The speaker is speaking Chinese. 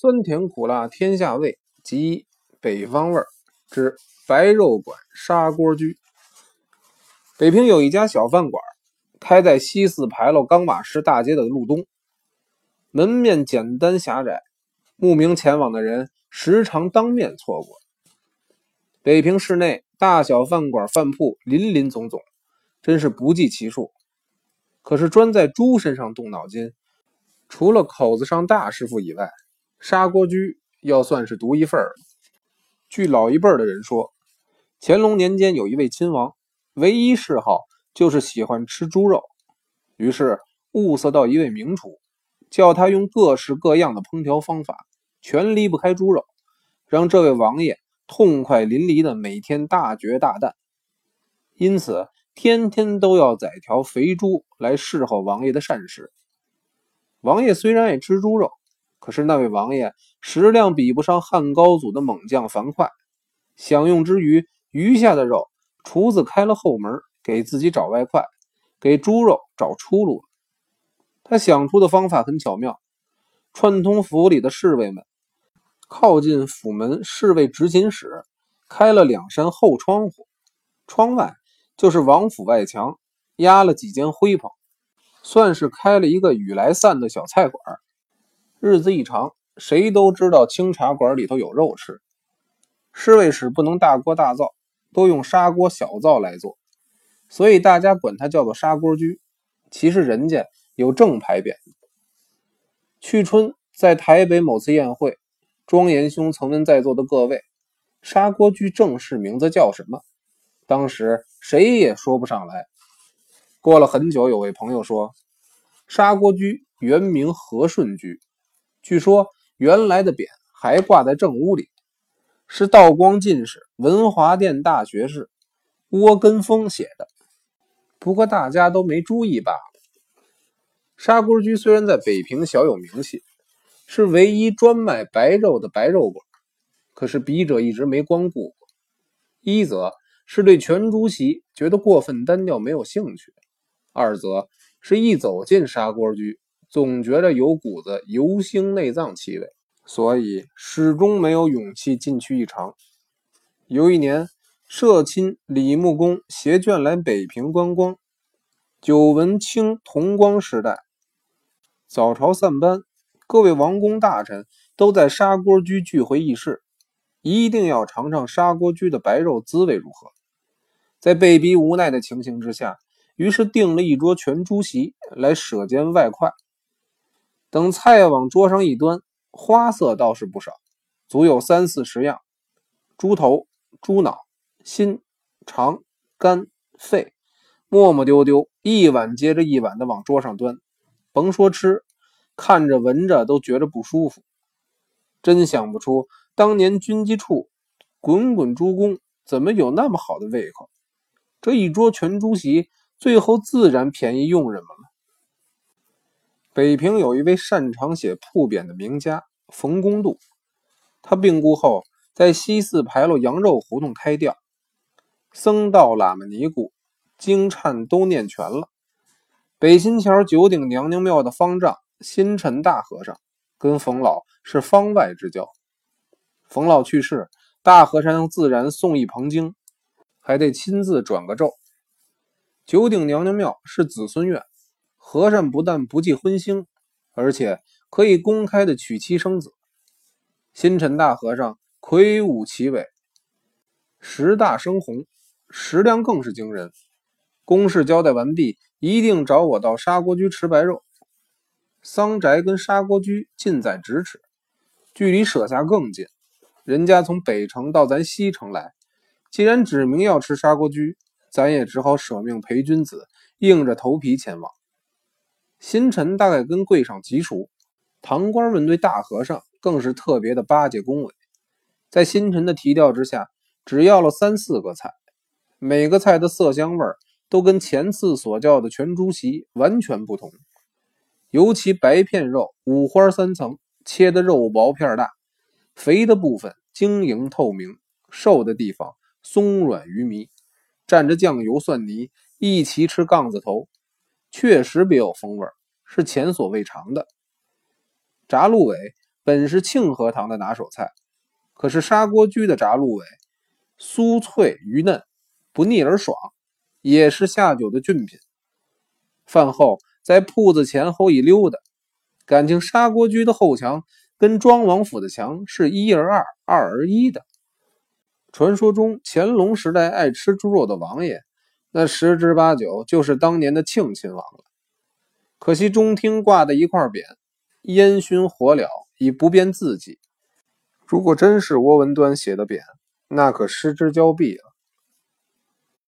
酸甜苦辣天下味，集北方味儿之白肉馆砂锅居。北平有一家小饭馆，开在西四牌楼钢瓦市大街的路东，门面简单狭窄，慕名前往的人时常当面错过。北平市内大小饭馆饭铺林林总总，真是不计其数。可是专在猪身上动脑筋，除了口子上大师傅以外，砂锅居要算是独一份儿。据老一辈的人说，乾隆年间有一位亲王，唯一嗜好就是喜欢吃猪肉，于是物色到一位名厨，叫他用各式各样的烹调方法，全离不开猪肉，让这位王爷痛快淋漓的每天大嚼大啖。因此，天天都要宰条肥猪来侍候王爷的膳食。王爷虽然爱吃猪肉。可是那位王爷食量比不上汉高祖的猛将樊哙，享用之余，余下的肉，厨子开了后门，给自己找外快，给猪肉找出路。他想出的方法很巧妙，串通府里的侍卫们，靠近府门侍卫执勤室，开了两扇后窗户，窗外就是王府外墙，压了几间灰棚，算是开了一个雨来散的小菜馆。日子一长，谁都知道清茶馆里头有肉吃。侍卫室不能大锅大灶，都用砂锅小灶来做，所以大家管它叫做砂锅居。其实人家有正牌匾。去春在台北某次宴会，庄严兄曾问在座的各位：“砂锅居正式名字叫什么？”当时谁也说不上来。过了很久，有位朋友说：“砂锅居原名和顺居。”据说原来的匾还挂在正屋里，是道光进士、文华殿大学士窝根峰写的。不过大家都没注意罢了。砂锅居虽然在北平小有名气，是唯一专卖白肉的白肉馆，可是笔者一直没光顾过。一则是对全猪席觉得过分单调，没有兴趣；二则是一走进砂锅居。总觉得有股子油腥内脏气味，所以始终没有勇气进去一尝。有一年，社亲李木公携眷来北平观光，久闻清同光时代，早朝散班，各位王公大臣都在砂锅居聚会议事，一定要尝尝砂锅居的白肉滋味如何。在被逼无奈的情形之下，于是订了一桌全猪席来舍间外快。等菜往桌上一端，花色倒是不少，足有三四十样：猪头、猪脑、心、肠、肝、肺，磨磨丢丢，一碗接着一碗的往桌上端。甭说吃，看着闻着都觉着不舒服。真想不出当年军机处滚滚诸公怎么有那么好的胃口。这一桌全猪席，最后自然便宜佣人们了。北平有一位擅长写铺匾的名家冯公度，他病故后在西四牌楼羊肉胡同开吊，僧道喇嘛尼姑经忏都念全了。北新桥九鼎娘娘庙的方丈新陈大和尚跟冯老是方外之交。冯老去世，大和尚自然送一捧经，还得亲自转个咒。九鼎娘娘庙是子孙院。和尚不但不计荤腥，而且可以公开的娶妻生子。新陈大和尚魁梧奇伟，食大生红，食量更是惊人。公事交代完毕，一定找我到砂锅居吃白肉。桑宅跟砂锅居近在咫尺，距离舍下更近。人家从北城到咱西城来，既然指明要吃砂锅居，咱也只好舍命陪君子，硬着头皮前往。新臣大概跟柜上极熟，堂官们对大和尚更是特别的巴结恭维。在新臣的提调之下，只要了三四个菜，每个菜的色香味儿都跟前次所叫的全猪席完全不同。尤其白片肉五花三层，切的肉薄片大，肥的部分晶莹透明，瘦的地方松软鱼糜，蘸着酱油蒜泥一起吃杠子头。确实别有风味，是前所未尝的。炸鹿尾本是庆和堂的拿手菜，可是砂锅居的炸鹿尾酥脆鱼嫩，不腻而爽，也是下酒的俊品。饭后在铺子前后一溜达，感情砂锅居的后墙跟庄王府的墙是一而二，二而一的。传说中乾隆时代爱吃猪肉的王爷，那十之八九就是当年的庆亲王了。可惜中厅挂的一块匾，烟熏火燎，已不便字迹。如果真是窝文端写的匾，那可失之交臂了。